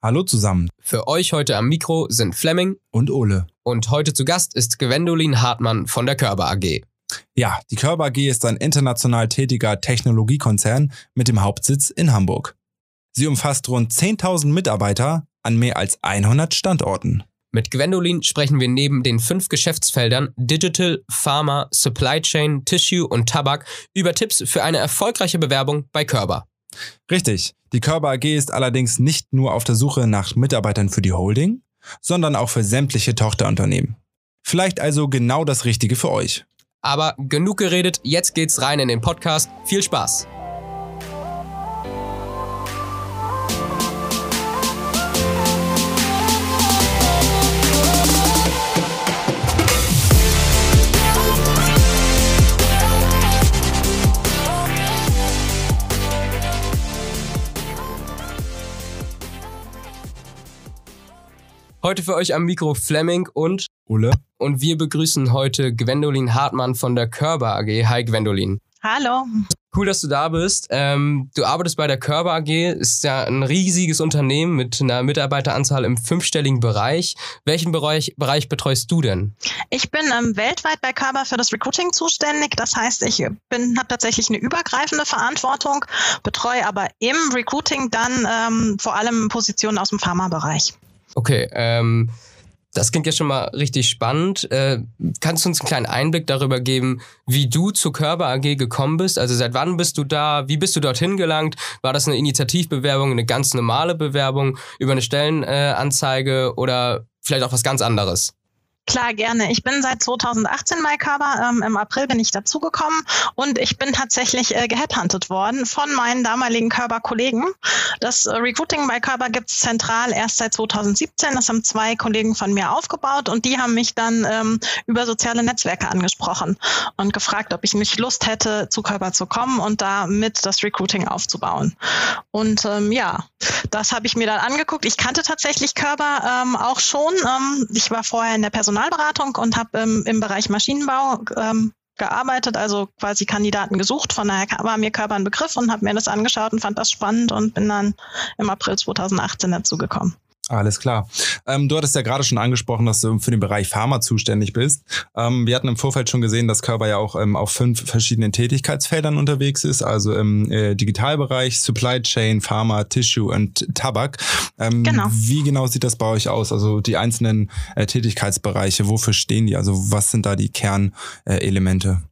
Hallo zusammen. Für euch heute am Mikro sind Fleming und Ole. Und heute zu Gast ist Gwendolin Hartmann von der Körber AG. Ja, die Körber AG ist ein international tätiger Technologiekonzern mit dem Hauptsitz in Hamburg. Sie umfasst rund 10.000 Mitarbeiter an mehr als 100 Standorten. Mit Gwendolin sprechen wir neben den fünf Geschäftsfeldern Digital, Pharma, Supply Chain, Tissue und Tabak über Tipps für eine erfolgreiche Bewerbung bei Körber. Richtig. Die Körber AG ist allerdings nicht nur auf der Suche nach Mitarbeitern für die Holding, sondern auch für sämtliche Tochterunternehmen. Vielleicht also genau das Richtige für euch. Aber genug geredet, jetzt geht's rein in den Podcast. Viel Spaß! Heute für euch am Mikro Fleming und Ulle. Und wir begrüßen heute Gwendolin Hartmann von der Körber AG. Hi Gwendolin. Hallo. Cool, dass du da bist. Ähm, du arbeitest bei der Körber AG, ist ja ein riesiges Unternehmen mit einer Mitarbeiteranzahl im fünfstelligen Bereich. Welchen Bereich, Bereich betreust du denn? Ich bin ähm, weltweit bei Körber für das Recruiting zuständig. Das heißt, ich bin habe tatsächlich eine übergreifende Verantwortung, betreue aber im Recruiting dann ähm, vor allem Positionen aus dem Pharmabereich. Okay, ähm, das klingt ja schon mal richtig spannend. Äh, kannst du uns einen kleinen Einblick darüber geben, wie du zur Körper AG gekommen bist? Also seit wann bist du da? Wie bist du dorthin gelangt? War das eine Initiativbewerbung, eine ganz normale Bewerbung über eine Stellenanzeige äh, oder vielleicht auch was ganz anderes? Klar, gerne. Ich bin seit 2018 bei Körber. Ähm, Im April bin ich dazugekommen und ich bin tatsächlich äh, geheadhuntet worden von meinen damaligen Körber-Kollegen. Das äh, Recruiting Körber gibt es zentral erst seit 2017. Das haben zwei Kollegen von mir aufgebaut und die haben mich dann ähm, über soziale Netzwerke angesprochen und gefragt, ob ich nicht Lust hätte, zu Körber zu kommen und damit das Recruiting aufzubauen. Und ähm, ja, das habe ich mir dann angeguckt. Ich kannte tatsächlich Körber ähm, auch schon. Ähm, ich war vorher in der Personal Personalberatung und habe ähm, im Bereich Maschinenbau ähm, gearbeitet, also quasi Kandidaten gesucht. Von daher war mir Körper ein Begriff und habe mir das angeschaut und fand das spannend und bin dann im April 2018 dazu gekommen. Alles klar. Ähm, du hattest ja gerade schon angesprochen, dass du für den Bereich Pharma zuständig bist. Ähm, wir hatten im Vorfeld schon gesehen, dass Körper ja auch ähm, auf fünf verschiedenen Tätigkeitsfeldern unterwegs ist, also im äh, Digitalbereich, Supply Chain, Pharma, Tissue und Tabak. Ähm, genau. Wie genau sieht das bei euch aus? Also die einzelnen äh, Tätigkeitsbereiche, wofür stehen die? Also was sind da die Kernelemente? Äh,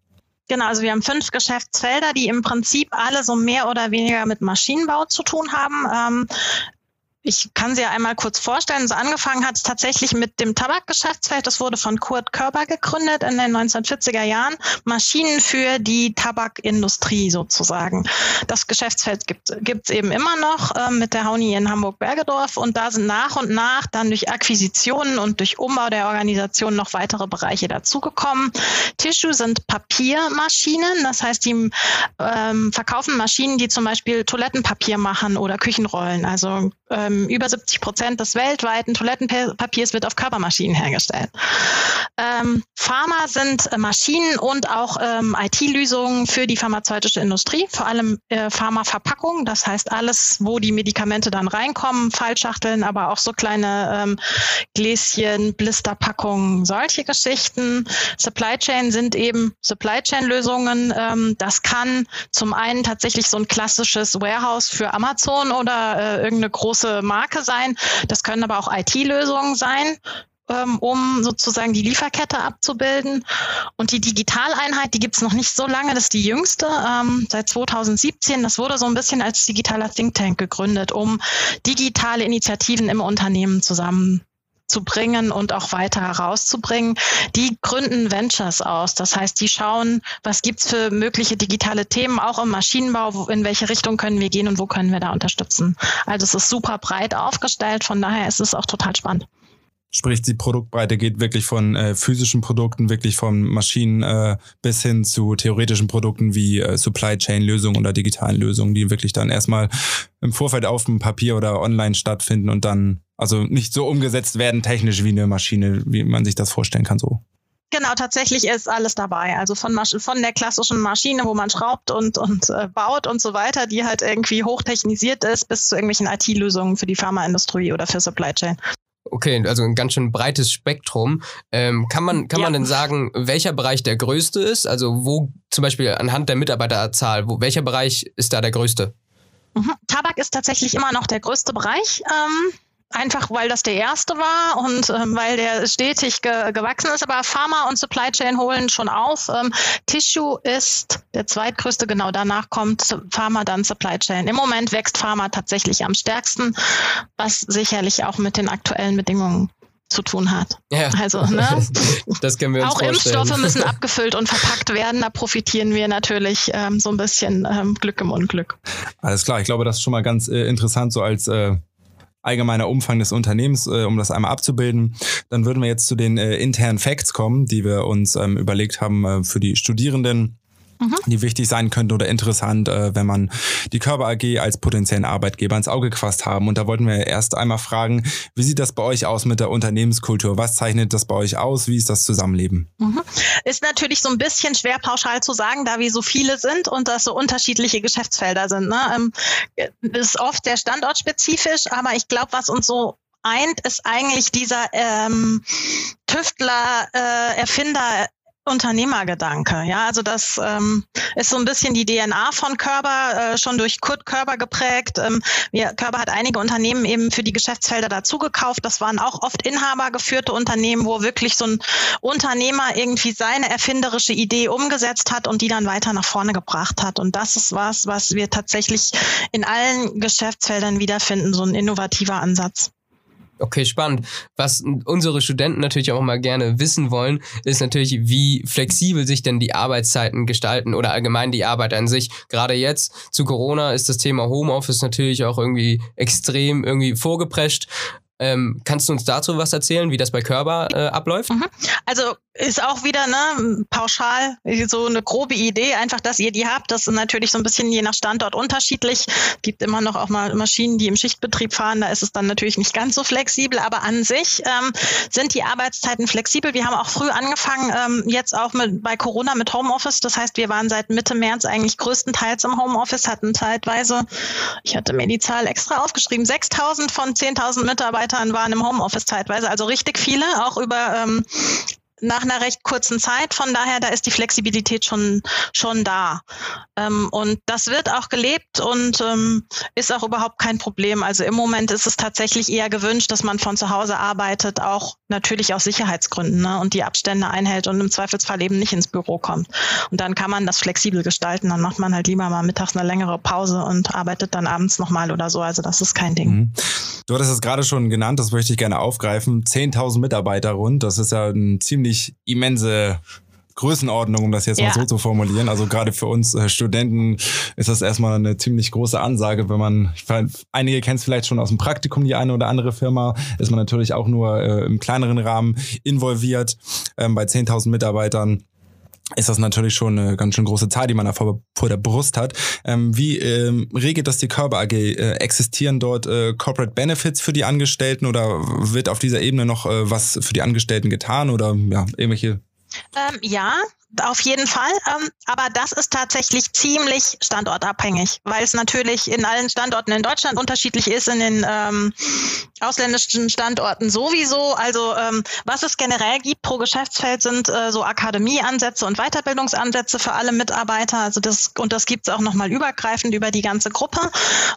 Genau, also wir haben fünf Geschäftsfelder, die im Prinzip alle so mehr oder weniger mit Maschinenbau zu tun haben. Ähm, ich kann sie ja einmal kurz vorstellen. So angefangen hat es tatsächlich mit dem Tabakgeschäftsfeld. Das wurde von Kurt Körber gegründet in den 1940er Jahren. Maschinen für die Tabakindustrie sozusagen. Das Geschäftsfeld gibt es eben immer noch äh, mit der Hauni in Hamburg-Bergedorf. Und da sind nach und nach dann durch Akquisitionen und durch Umbau der Organisation noch weitere Bereiche dazugekommen. Tissue sind Papiermaschinen. Das heißt, die ähm, verkaufen Maschinen, die zum Beispiel Toilettenpapier machen oder Küchenrollen. Also ähm, über 70 Prozent des weltweiten Toilettenpapiers wird auf Körpermaschinen hergestellt. Ähm, Pharma sind äh, Maschinen und auch ähm, IT-Lösungen für die pharmazeutische Industrie, vor allem äh, Pharmaverpackungen, das heißt alles, wo die Medikamente dann reinkommen, Fallschachteln, aber auch so kleine ähm, Gläschen, Blisterpackungen, solche Geschichten. Supply Chain sind eben Supply Chain-Lösungen. Ähm, das kann zum einen tatsächlich so ein klassisches Warehouse für Amazon oder äh, irgendeine große Marke sein. Das können aber auch IT-Lösungen sein ähm, um sozusagen die Lieferkette abzubilden. Und die Digitaleinheit, die gibt es noch nicht so lange, das ist die jüngste, ähm, seit 2017. Das wurde so ein bisschen als digitaler Think Tank gegründet, um digitale Initiativen im Unternehmen zusammen zu bringen und auch weiter herauszubringen. Die gründen Ventures aus. Das heißt, die schauen, was gibt's für mögliche digitale Themen, auch im Maschinenbau, in welche Richtung können wir gehen und wo können wir da unterstützen. Also es ist super breit aufgestellt, von daher ist es auch total spannend. Sprich, die Produktbreite geht wirklich von äh, physischen Produkten, wirklich von Maschinen äh, bis hin zu theoretischen Produkten wie äh, Supply Chain Lösungen oder digitalen Lösungen, die wirklich dann erstmal im Vorfeld auf dem Papier oder online stattfinden und dann also nicht so umgesetzt werden technisch wie eine Maschine, wie man sich das vorstellen kann so. Genau, tatsächlich ist alles dabei. Also von, von der klassischen Maschine, wo man schraubt und, und äh, baut und so weiter, die halt irgendwie hochtechnisiert ist, bis zu irgendwelchen IT-Lösungen für die Pharmaindustrie oder für Supply Chain. Okay, also ein ganz schön breites Spektrum. Ähm, kann man, kann ja. man denn sagen, welcher Bereich der größte ist? Also wo zum Beispiel anhand der Mitarbeiterzahl, wo, welcher Bereich ist da der größte? Mhm. Tabak ist tatsächlich immer noch der größte Bereich. Ähm, Einfach weil das der erste war und ähm, weil der stetig ge gewachsen ist. Aber Pharma und Supply Chain holen schon auf. Ähm, Tissue ist der zweitgrößte, genau danach kommt Pharma, dann Supply Chain. Im Moment wächst Pharma tatsächlich am stärksten, was sicherlich auch mit den aktuellen Bedingungen zu tun hat. Ja. Also, ne? das können wir uns Auch vorstellen. Impfstoffe müssen abgefüllt und verpackt werden. Da profitieren wir natürlich ähm, so ein bisschen ähm, Glück im Unglück. Alles klar, ich glaube, das ist schon mal ganz äh, interessant, so als äh, allgemeiner Umfang des Unternehmens, äh, um das einmal abzubilden. Dann würden wir jetzt zu den äh, internen Facts kommen, die wir uns ähm, überlegt haben äh, für die Studierenden mhm. die wichtig sein könnte oder interessant, äh, wenn man die Körper AG als potenziellen Arbeitgeber ins Auge gefasst haben. Und da wollten wir erst einmal fragen, wie sieht das bei euch aus mit der Unternehmenskultur? Was zeichnet das bei euch aus? Wie ist das Zusammenleben? Mhm. Ist natürlich so ein bisschen schwer pauschal zu sagen, da wir so viele sind und das so unterschiedliche Geschäftsfelder sind. Ne? Ähm, ist oft sehr standortspezifisch, aber ich glaube, was uns so eint, ist eigentlich dieser ähm, Tüftler, äh, Erfinder, Unternehmergedanke. Ja, also das ähm, ist so ein bisschen die DNA von Körber, äh, schon durch Kurt Körber geprägt. Ähm, wir, Körber hat einige Unternehmen eben für die Geschäftsfelder dazugekauft. Das waren auch oft inhabergeführte Unternehmen, wo wirklich so ein Unternehmer irgendwie seine erfinderische Idee umgesetzt hat und die dann weiter nach vorne gebracht hat. Und das ist was, was wir tatsächlich in allen Geschäftsfeldern wiederfinden, so ein innovativer Ansatz. Okay, spannend. Was unsere Studenten natürlich auch mal gerne wissen wollen, ist natürlich, wie flexibel sich denn die Arbeitszeiten gestalten oder allgemein die Arbeit an sich. Gerade jetzt zu Corona ist das Thema Homeoffice natürlich auch irgendwie extrem irgendwie vorgeprescht. Ähm, kannst du uns dazu was erzählen, wie das bei Körber äh, abläuft? Mhm. Also ist auch wieder ne, pauschal so eine grobe Idee, einfach, dass ihr die habt. Das ist natürlich so ein bisschen je nach Standort unterschiedlich. Es gibt immer noch auch mal Maschinen, die im Schichtbetrieb fahren. Da ist es dann natürlich nicht ganz so flexibel, aber an sich ähm, sind die Arbeitszeiten flexibel. Wir haben auch früh angefangen, ähm, jetzt auch mit, bei Corona mit Homeoffice. Das heißt, wir waren seit Mitte März eigentlich größtenteils im Homeoffice, hatten zeitweise, ich hatte mir die Zahl extra aufgeschrieben, 6000 von 10.000 Mitarbeitern waren im Homeoffice zeitweise, also richtig viele, auch über ähm, nach einer recht kurzen Zeit. Von daher, da ist die Flexibilität schon, schon da. Ähm, und das wird auch gelebt und ähm, ist auch überhaupt kein Problem. Also im Moment ist es tatsächlich eher gewünscht, dass man von zu Hause arbeitet, auch natürlich aus Sicherheitsgründen ne, und die Abstände einhält und im Zweifelsfall eben nicht ins Büro kommt. Und dann kann man das flexibel gestalten. Dann macht man halt lieber mal mittags eine längere Pause und arbeitet dann abends nochmal oder so. Also das ist kein Ding. Mhm. Du hattest es gerade schon genannt, das möchte ich gerne aufgreifen. 10.000 Mitarbeiter rund, das ist ja ein ziemlich immense Größenordnung, um das jetzt ja. mal so zu formulieren. Also gerade für uns äh, Studenten ist das erstmal eine ziemlich große Ansage, wenn man, einige kennen es vielleicht schon aus dem Praktikum, die eine oder andere Firma, ist man natürlich auch nur äh, im kleineren Rahmen involviert. Ähm, bei 10.000 Mitarbeitern ist das natürlich schon eine ganz schön große Zahl, die man da vor, vor der Brust hat. Ähm, wie ähm, regelt das die Körper AG? Äh, existieren dort äh, Corporate Benefits für die Angestellten oder wird auf dieser Ebene noch äh, was für die Angestellten getan oder ja, irgendwelche ähm, ja, auf jeden Fall. Ähm, aber das ist tatsächlich ziemlich standortabhängig, weil es natürlich in allen Standorten in Deutschland unterschiedlich ist, in den ähm, ausländischen Standorten sowieso. Also ähm, was es generell gibt pro Geschäftsfeld sind äh, so Akademieansätze und Weiterbildungsansätze für alle Mitarbeiter. Also das und das gibt es auch nochmal übergreifend über die ganze Gruppe.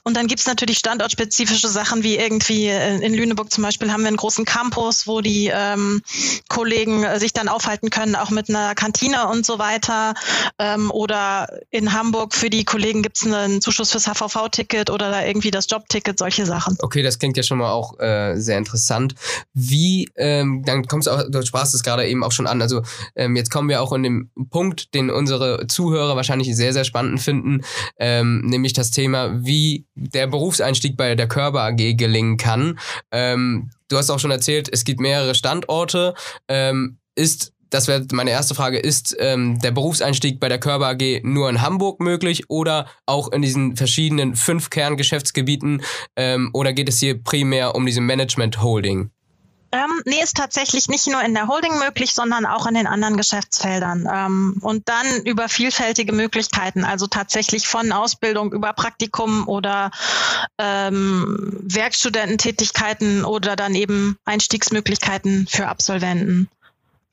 Und dann gibt es natürlich standortspezifische Sachen wie irgendwie äh, in Lüneburg zum Beispiel haben wir einen großen Campus, wo die ähm, Kollegen äh, sich dann aufhalten können, auch mit einer Kantine und so weiter. Ähm, oder in Hamburg für die Kollegen gibt es einen Zuschuss fürs HVV-Ticket oder da irgendwie das Jobticket, solche Sachen. Okay, das klingt ja schon mal auch äh, sehr interessant. Wie, ähm, dann kommst du auch, du sprachst es gerade eben auch schon an. Also ähm, jetzt kommen wir auch in den Punkt, den unsere Zuhörer wahrscheinlich sehr, sehr spannend finden, ähm, nämlich das Thema, wie der Berufseinstieg bei der Körper AG gelingen kann. Ähm, du hast auch schon erzählt, es gibt mehrere Standorte. Ähm, ist das wäre meine erste Frage, ist ähm, der Berufseinstieg bei der Körper AG nur in Hamburg möglich oder auch in diesen verschiedenen fünf Kerngeschäftsgebieten ähm, oder geht es hier primär um diese Management Holding? Ähm, nee, ist tatsächlich nicht nur in der Holding möglich, sondern auch in den anderen Geschäftsfeldern. Ähm, und dann über vielfältige Möglichkeiten, also tatsächlich von Ausbildung über Praktikum oder ähm, Werkstudententätigkeiten oder dann eben Einstiegsmöglichkeiten für Absolventen.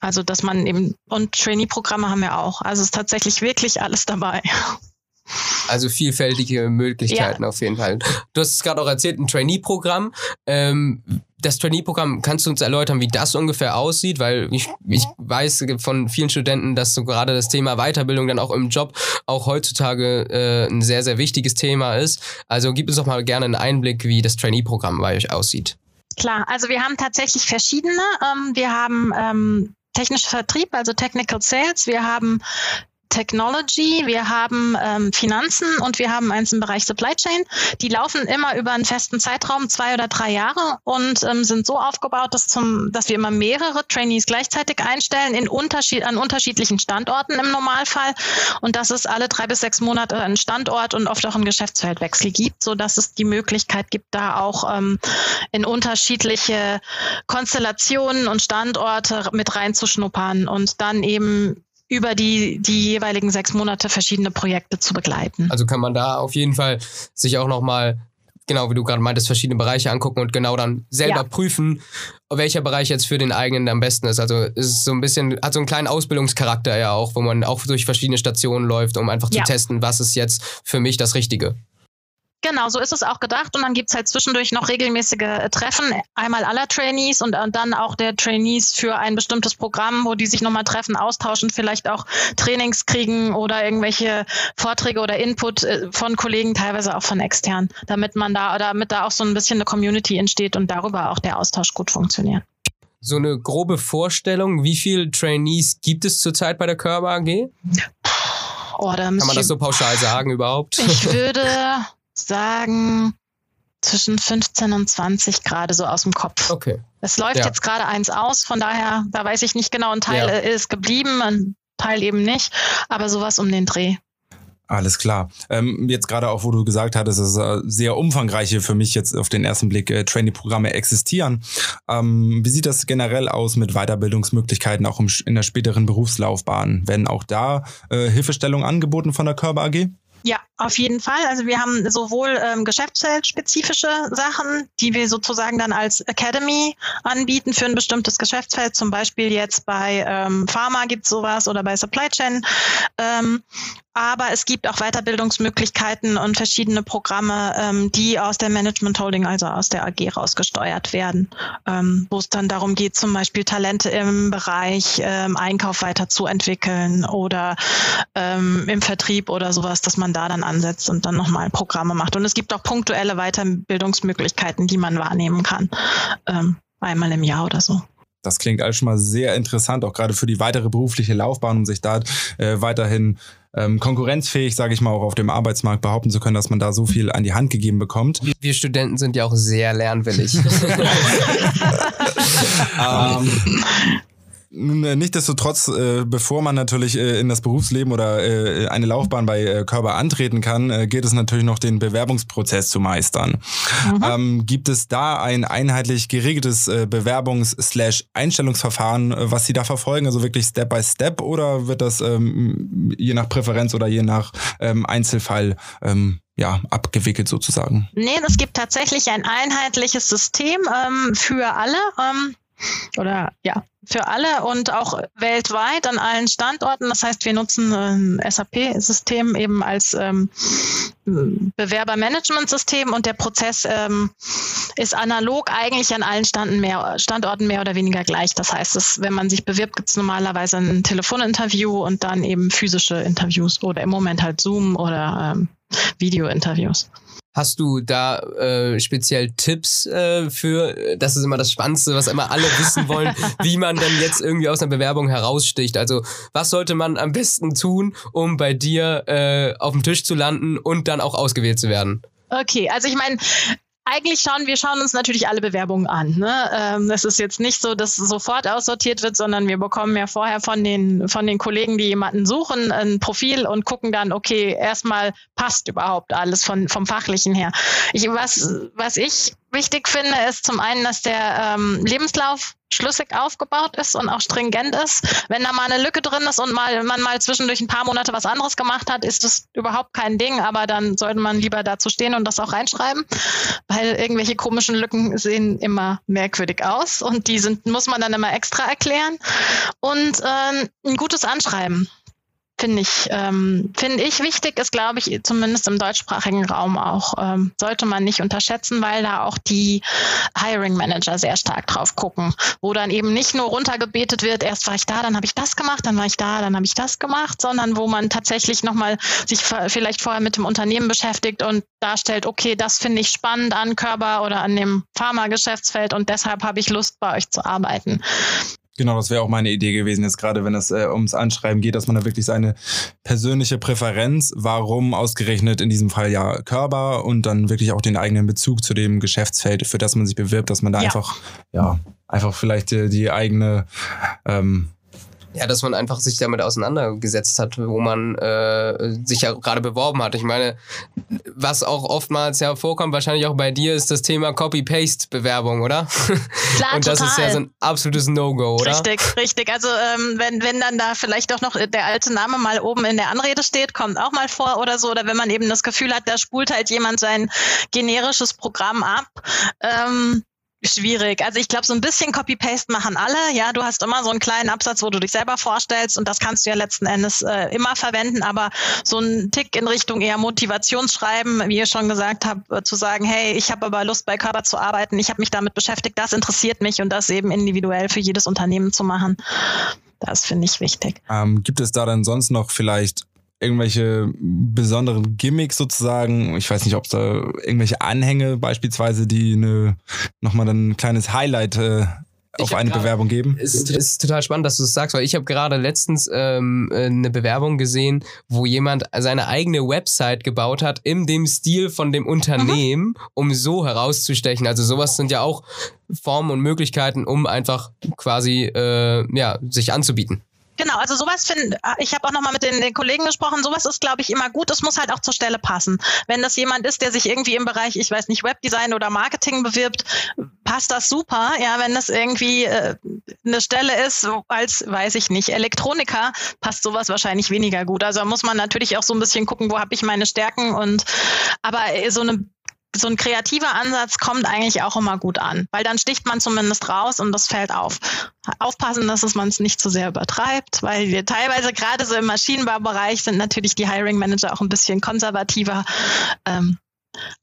Also dass man eben und Trainee-Programme haben wir auch. Also ist tatsächlich wirklich alles dabei. Also vielfältige Möglichkeiten ja. auf jeden Fall. Du hast es gerade auch erzählt, ein Trainee-Programm. Ähm, das Trainee-Programm, kannst du uns erläutern, wie das ungefähr aussieht? Weil ich, ich weiß von vielen Studenten, dass so gerade das Thema Weiterbildung dann auch im Job auch heutzutage äh, ein sehr, sehr wichtiges Thema ist. Also gib uns doch mal gerne einen Einblick, wie das Trainee-Programm bei euch aussieht. Klar, also wir haben tatsächlich verschiedene. Ähm, wir haben ähm, technischer Vertrieb, also Technical Sales. Wir haben Technology, wir haben ähm, Finanzen und wir haben eins im Bereich Supply Chain. Die laufen immer über einen festen Zeitraum, zwei oder drei Jahre und ähm, sind so aufgebaut, dass, zum, dass wir immer mehrere Trainees gleichzeitig einstellen in Unterschied, an unterschiedlichen Standorten im Normalfall und dass es alle drei bis sechs Monate einen Standort und oft auch einen Geschäftsfeldwechsel gibt, so dass es die Möglichkeit gibt, da auch ähm, in unterschiedliche Konstellationen und Standorte mit reinzuschnuppern und dann eben über die, die jeweiligen sechs Monate verschiedene Projekte zu begleiten. Also kann man da auf jeden Fall sich auch nochmal, genau wie du gerade meintest, verschiedene Bereiche angucken und genau dann selber ja. prüfen, welcher Bereich jetzt für den eigenen am besten ist. Also es ist so ein bisschen, hat so einen kleinen Ausbildungscharakter ja auch, wo man auch durch verschiedene Stationen läuft, um einfach zu ja. testen, was ist jetzt für mich das Richtige. Genau, so ist es auch gedacht. Und dann gibt's halt zwischendurch noch regelmäßige äh, Treffen, einmal aller Trainees und äh, dann auch der Trainees für ein bestimmtes Programm, wo die sich nochmal treffen, austauschen, vielleicht auch Trainings kriegen oder irgendwelche Vorträge oder Input äh, von Kollegen, teilweise auch von extern, damit man da, damit da auch so ein bisschen eine Community entsteht und darüber auch der Austausch gut funktioniert. So eine grobe Vorstellung, wie viele Trainees gibt es zurzeit bei der Körper AG? Oh, Kann man das so pauschal sagen überhaupt? Ich würde sagen zwischen 15 und 20 gerade so aus dem Kopf. Okay. Es läuft ja. jetzt gerade eins aus, von daher, da weiß ich nicht genau, ein Teil ja. ist geblieben, ein Teil eben nicht, aber sowas um den Dreh. Alles klar. Ähm, jetzt gerade auch, wo du gesagt hattest, dass äh, sehr umfangreiche für mich jetzt auf den ersten Blick äh, Trainee-Programme existieren. Ähm, wie sieht das generell aus mit Weiterbildungsmöglichkeiten auch im, in der späteren Berufslaufbahn? Werden auch da äh, Hilfestellung angeboten von der Körper AG? Ja, auf jeden Fall. Also wir haben sowohl ähm, geschäftsfeldspezifische Sachen, die wir sozusagen dann als Academy anbieten für ein bestimmtes Geschäftsfeld. Zum Beispiel jetzt bei ähm, Pharma gibt es sowas oder bei Supply Chain. Ähm, aber es gibt auch Weiterbildungsmöglichkeiten und verschiedene Programme, ähm, die aus der Management Holding, also aus der AG rausgesteuert werden, ähm, wo es dann darum geht, zum Beispiel Talente im Bereich ähm, Einkauf weiterzuentwickeln oder ähm, im Vertrieb oder sowas, dass man da dann ansetzt und dann nochmal Programme macht. Und es gibt auch punktuelle Weiterbildungsmöglichkeiten, die man wahrnehmen kann, ähm, einmal im Jahr oder so. Das klingt alles schon mal sehr interessant, auch gerade für die weitere berufliche Laufbahn, um sich da äh, weiterhin ähm, konkurrenzfähig, sage ich mal, auch auf dem Arbeitsmarkt behaupten zu können, dass man da so viel an die Hand gegeben bekommt. Wir Studenten sind ja auch sehr lernwillig. ähm, nun, äh, nichtsdestotrotz, äh, bevor man natürlich äh, in das Berufsleben oder äh, eine Laufbahn bei äh, Körper antreten kann, äh, geht es natürlich noch den Bewerbungsprozess zu meistern. Mhm. Ähm, gibt es da ein einheitlich geregeltes äh, Bewerbungs-Einstellungsverfahren, äh, was Sie da verfolgen, also wirklich Step by Step, oder wird das ähm, je nach Präferenz oder je nach ähm, Einzelfall ähm, ja, abgewickelt sozusagen? Nee, es gibt tatsächlich ein einheitliches System ähm, für alle. Ähm, oder ja, für alle und auch weltweit an allen Standorten. Das heißt, wir nutzen ein SAP-System eben als ähm, Bewerbermanagementsystem und der Prozess ähm, ist analog eigentlich an allen Standen mehr, Standorten mehr oder weniger gleich. Das heißt, es, wenn man sich bewirbt, gibt es normalerweise ein Telefoninterview und dann eben physische Interviews oder im Moment halt Zoom oder ähm, Video-Interviews. Hast du da äh, speziell Tipps äh, für, das ist immer das Spannendste, was immer alle wissen wollen, wie man denn jetzt irgendwie aus einer Bewerbung heraussticht? Also was sollte man am besten tun, um bei dir äh, auf dem Tisch zu landen und dann auch ausgewählt zu werden? Okay, also ich meine, eigentlich schauen wir schauen uns natürlich alle Bewerbungen an. Ne? Ähm, es ist jetzt nicht so, dass sofort aussortiert wird, sondern wir bekommen ja vorher von den von den Kollegen, die jemanden suchen, ein Profil und gucken dann, okay, erstmal passt überhaupt alles von vom fachlichen her. Ich, was was ich wichtig finde, ist zum einen, dass der ähm, Lebenslauf schlüssig aufgebaut ist und auch stringent ist. Wenn da mal eine Lücke drin ist und mal, man mal zwischendurch ein paar Monate was anderes gemacht hat, ist das überhaupt kein Ding, aber dann sollte man lieber dazu stehen und das auch reinschreiben, weil irgendwelche komischen Lücken sehen immer merkwürdig aus und die sind, muss man dann immer extra erklären. Und ähm, ein gutes Anschreiben finde ich, ähm, finde ich wichtig, ist, glaube ich, zumindest im deutschsprachigen Raum auch, ähm, sollte man nicht unterschätzen, weil da auch die Hiring Manager sehr stark drauf gucken, wo dann eben nicht nur runtergebetet wird, erst war ich da, dann habe ich das gemacht, dann war ich da, dann habe ich das gemacht, sondern wo man tatsächlich nochmal sich vielleicht vorher mit dem Unternehmen beschäftigt und darstellt, okay, das finde ich spannend an Körper oder an dem Pharma-Geschäftsfeld und deshalb habe ich Lust, bei euch zu arbeiten. Genau, das wäre auch meine Idee gewesen, jetzt gerade wenn es äh, ums Anschreiben geht, dass man da wirklich seine persönliche Präferenz, warum ausgerechnet in diesem Fall ja Körper und dann wirklich auch den eigenen Bezug zu dem Geschäftsfeld, für das man sich bewirbt, dass man da ja. einfach, ja, einfach vielleicht die, die eigene ähm, ja, dass man einfach sich damit auseinandergesetzt hat, wo man äh, sich ja gerade beworben hat. Ich meine, was auch oftmals ja vorkommt, wahrscheinlich auch bei dir, ist das Thema Copy-Paste-Bewerbung, oder? Klar, Und das total. ist ja so ein absolutes No-Go, oder? Richtig, richtig. Also ähm, wenn, wenn dann da vielleicht auch noch der alte Name mal oben in der Anrede steht, kommt auch mal vor oder so. Oder wenn man eben das Gefühl hat, da spult halt jemand sein generisches Programm ab. Ähm, Schwierig. Also ich glaube, so ein bisschen Copy-Paste machen alle. Ja, du hast immer so einen kleinen Absatz, wo du dich selber vorstellst und das kannst du ja letzten Endes äh, immer verwenden. Aber so ein Tick in Richtung eher Motivationsschreiben, wie ihr schon gesagt habt, äh, zu sagen, hey, ich habe aber Lust bei Körper zu arbeiten, ich habe mich damit beschäftigt, das interessiert mich und das eben individuell für jedes Unternehmen zu machen. Das finde ich wichtig. Ähm, gibt es da dann sonst noch vielleicht irgendwelche besonderen Gimmicks sozusagen. Ich weiß nicht, ob es da irgendwelche Anhänge beispielsweise, die eine, nochmal dann ein kleines Highlight äh, auf eine grad, Bewerbung geben? Es ist, ist, total spannend, dass du das sagst, weil ich habe gerade letztens ähm, eine Bewerbung gesehen, wo jemand seine eigene Website gebaut hat in dem Stil von dem Unternehmen, mhm. um so herauszustechen. Also sowas sind ja auch Formen und Möglichkeiten, um einfach quasi äh, ja, sich anzubieten. Genau, also sowas finde ich habe auch nochmal mit den, den, Kollegen gesprochen, sowas ist, glaube ich, immer gut. Es muss halt auch zur Stelle passen. Wenn das jemand ist, der sich irgendwie im Bereich, ich weiß nicht, Webdesign oder Marketing bewirbt, passt das super. Ja, wenn das irgendwie äh, eine Stelle ist, als, weiß ich nicht, Elektroniker, passt sowas wahrscheinlich weniger gut. Also muss man natürlich auch so ein bisschen gucken, wo habe ich meine Stärken und aber so eine so ein kreativer Ansatz kommt eigentlich auch immer gut an, weil dann sticht man zumindest raus und das fällt auf. Aufpassen, dass man es nicht zu sehr übertreibt, weil wir teilweise gerade so im Maschinenbaubereich sind natürlich die Hiring Manager auch ein bisschen konservativer. Ähm,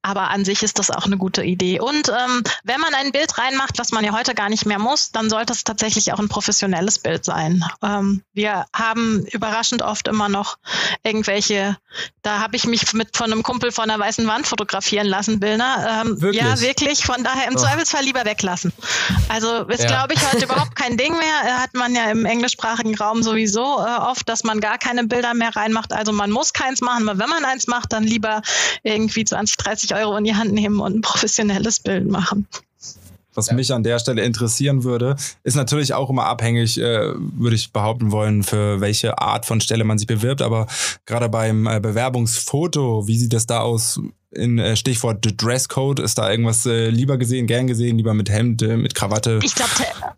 aber an sich ist das auch eine gute Idee. Und ähm, wenn man ein Bild reinmacht, was man ja heute gar nicht mehr muss, dann sollte es tatsächlich auch ein professionelles Bild sein. Ähm, wir haben überraschend oft immer noch irgendwelche, da habe ich mich mit von einem Kumpel von einer weißen Wand fotografieren lassen, Bilder. Ähm, wirklich? Ja, wirklich. Von daher im oh. Zweifelsfall lieber weglassen. Also ist, ja. glaube ich, heute überhaupt kein Ding mehr. Hat man ja im englischsprachigen Raum sowieso äh, oft, dass man gar keine Bilder mehr reinmacht. Also man muss keins machen, aber wenn man eins macht, dann lieber irgendwie 20, 30 Euro in die Hand nehmen und ein professionelles Bild machen. Was ja. mich an der Stelle interessieren würde, ist natürlich auch immer abhängig, äh, würde ich behaupten wollen, für welche Art von Stelle man sich bewirbt. Aber gerade beim äh, Bewerbungsfoto, wie sieht das da aus? In äh, Stichwort Dresscode, ist da irgendwas äh, lieber gesehen, gern gesehen, lieber mit Hemd, äh, mit Krawatte? Ich glaube,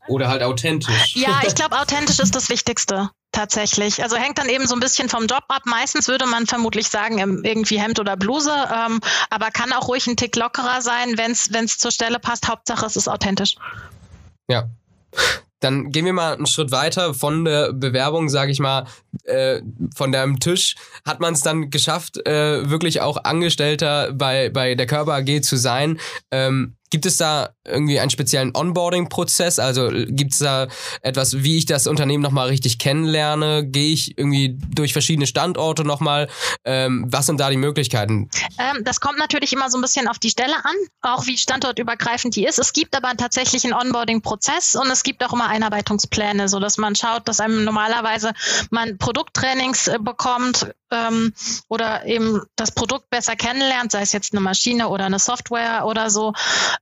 oder halt authentisch. Ja, ich glaube, authentisch ist das Wichtigste tatsächlich. Also hängt dann eben so ein bisschen vom Job ab. Meistens würde man vermutlich sagen, ähm, irgendwie Hemd oder Bluse, ähm, aber kann auch ruhig ein Tick lockerer sein, wenn es zur Stelle passt. Hauptsache, es ist authentisch. Ja. Dann gehen wir mal einen Schritt weiter von der Bewerbung, sage ich mal, äh, von deinem Tisch. Hat man es dann geschafft, äh, wirklich auch Angestellter bei, bei der Körper AG zu sein? Ähm, Gibt es da irgendwie einen speziellen Onboarding-Prozess? Also gibt es da etwas, wie ich das Unternehmen nochmal richtig kennenlerne? Gehe ich irgendwie durch verschiedene Standorte nochmal? Ähm, was sind da die Möglichkeiten? Ähm, das kommt natürlich immer so ein bisschen auf die Stelle an, auch wie standortübergreifend die ist. Es gibt aber tatsächlich einen Onboarding-Prozess und es gibt auch immer Einarbeitungspläne, sodass man schaut, dass einem normalerweise man Produkttrainings äh, bekommt, ähm, oder eben das Produkt besser kennenlernt, sei es jetzt eine Maschine oder eine Software oder so.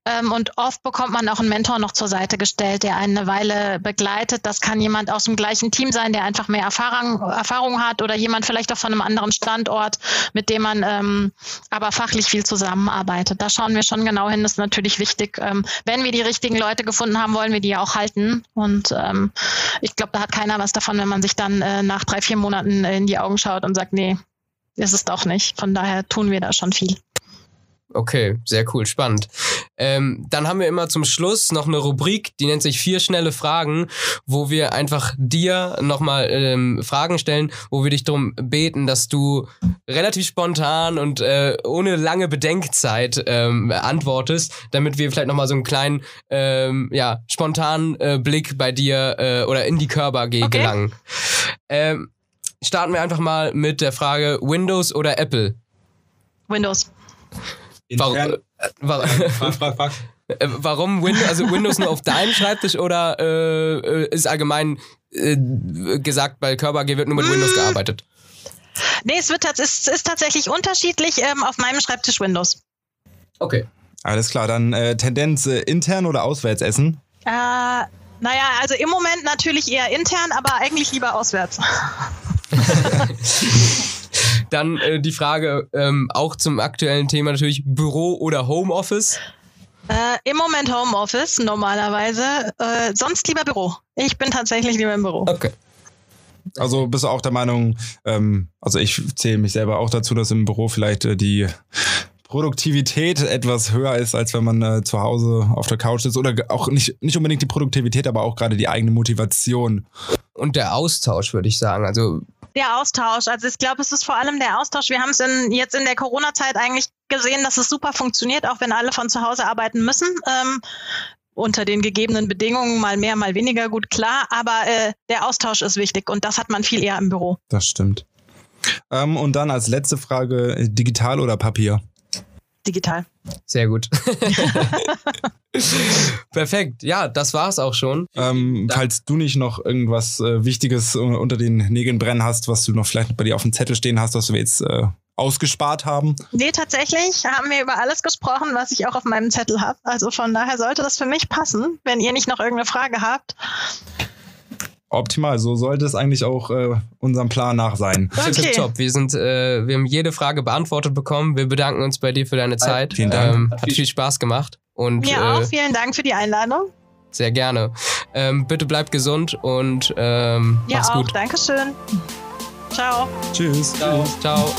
Ähm, und oft bekommt man auch einen Mentor noch zur Seite gestellt, der eine Weile begleitet. Das kann jemand aus dem gleichen Team sein, der einfach mehr Erfahrung, Erfahrung hat oder jemand vielleicht auch von einem anderen Standort, mit dem man ähm, aber fachlich viel zusammenarbeitet. Da schauen wir schon genau hin. Das ist natürlich wichtig. Ähm, wenn wir die richtigen Leute gefunden haben, wollen wir die ja auch halten. Und ähm, ich glaube, da hat keiner was davon, wenn man sich dann äh, nach drei, vier Monaten in die Augen schaut und sagt, nee, ist es doch nicht. Von daher tun wir da schon viel. Okay, sehr cool, spannend. Ähm, dann haben wir immer zum Schluss noch eine Rubrik, die nennt sich vier schnelle Fragen, wo wir einfach dir nochmal ähm, Fragen stellen, wo wir dich darum beten, dass du relativ spontan und äh, ohne lange Bedenkzeit ähm, antwortest, damit wir vielleicht nochmal so einen kleinen, ähm, ja, spontanen äh, Blick bei dir äh, oder in die Körper okay. gelangen. Ähm, starten wir einfach mal mit der Frage Windows oder Apple? Windows. Warum, äh, warum, frag, frag, frag. Äh, warum Windows, also Windows nur auf deinem Schreibtisch oder äh, äh, ist allgemein äh, gesagt, bei Körper AG wird nur mit Windows mm. gearbeitet? Nee, es, wird, es ist tatsächlich unterschiedlich. Ähm, auf meinem Schreibtisch Windows. Okay. Alles klar, dann äh, Tendenz äh, intern oder auswärts essen? Äh, naja, also im Moment natürlich eher intern, aber eigentlich lieber auswärts. Dann äh, die Frage ähm, auch zum aktuellen Thema natürlich Büro oder Homeoffice. Äh, Im Moment Homeoffice normalerweise, äh, sonst lieber Büro. Ich bin tatsächlich lieber im Büro. Okay. Also bist du auch der Meinung, ähm, also ich zähle mich selber auch dazu, dass im Büro vielleicht äh, die Produktivität etwas höher ist, als wenn man äh, zu Hause auf der Couch ist. Oder auch nicht, nicht unbedingt die Produktivität, aber auch gerade die eigene Motivation. Und der Austausch, würde ich sagen. Also der Austausch. Also ich glaube, es ist vor allem der Austausch. Wir haben es in, jetzt in der Corona-Zeit eigentlich gesehen, dass es super funktioniert, auch wenn alle von zu Hause arbeiten müssen. Ähm, unter den gegebenen Bedingungen mal mehr, mal weniger gut, klar. Aber äh, der Austausch ist wichtig und das hat man viel eher im Büro. Das stimmt. Ähm, und dann als letzte Frage, äh, digital oder Papier? Digital. Sehr gut. Perfekt. Ja, das war's auch schon. Ähm, falls du nicht noch irgendwas äh, Wichtiges unter den Nägeln brennen hast, was du noch vielleicht bei dir auf dem Zettel stehen hast, was wir jetzt äh, ausgespart haben? Nee, tatsächlich haben wir über alles gesprochen, was ich auch auf meinem Zettel habe. Also von daher sollte das für mich passen, wenn ihr nicht noch irgendeine Frage habt. Optimal, so sollte es eigentlich auch äh, unserem Plan nach sein. Okay. Top. Wir sind, äh, wir haben jede Frage beantwortet bekommen. Wir bedanken uns bei dir für deine Zeit. Vielen Dank. Ähm, hat viel Spaß gemacht. Und, Mir äh, auch. Vielen Dank für die Einladung. Sehr gerne. Ähm, bitte bleib gesund und ähm, ja, mach's auch. gut. Dankeschön. Ciao. Tschüss. Ciao. Ciao.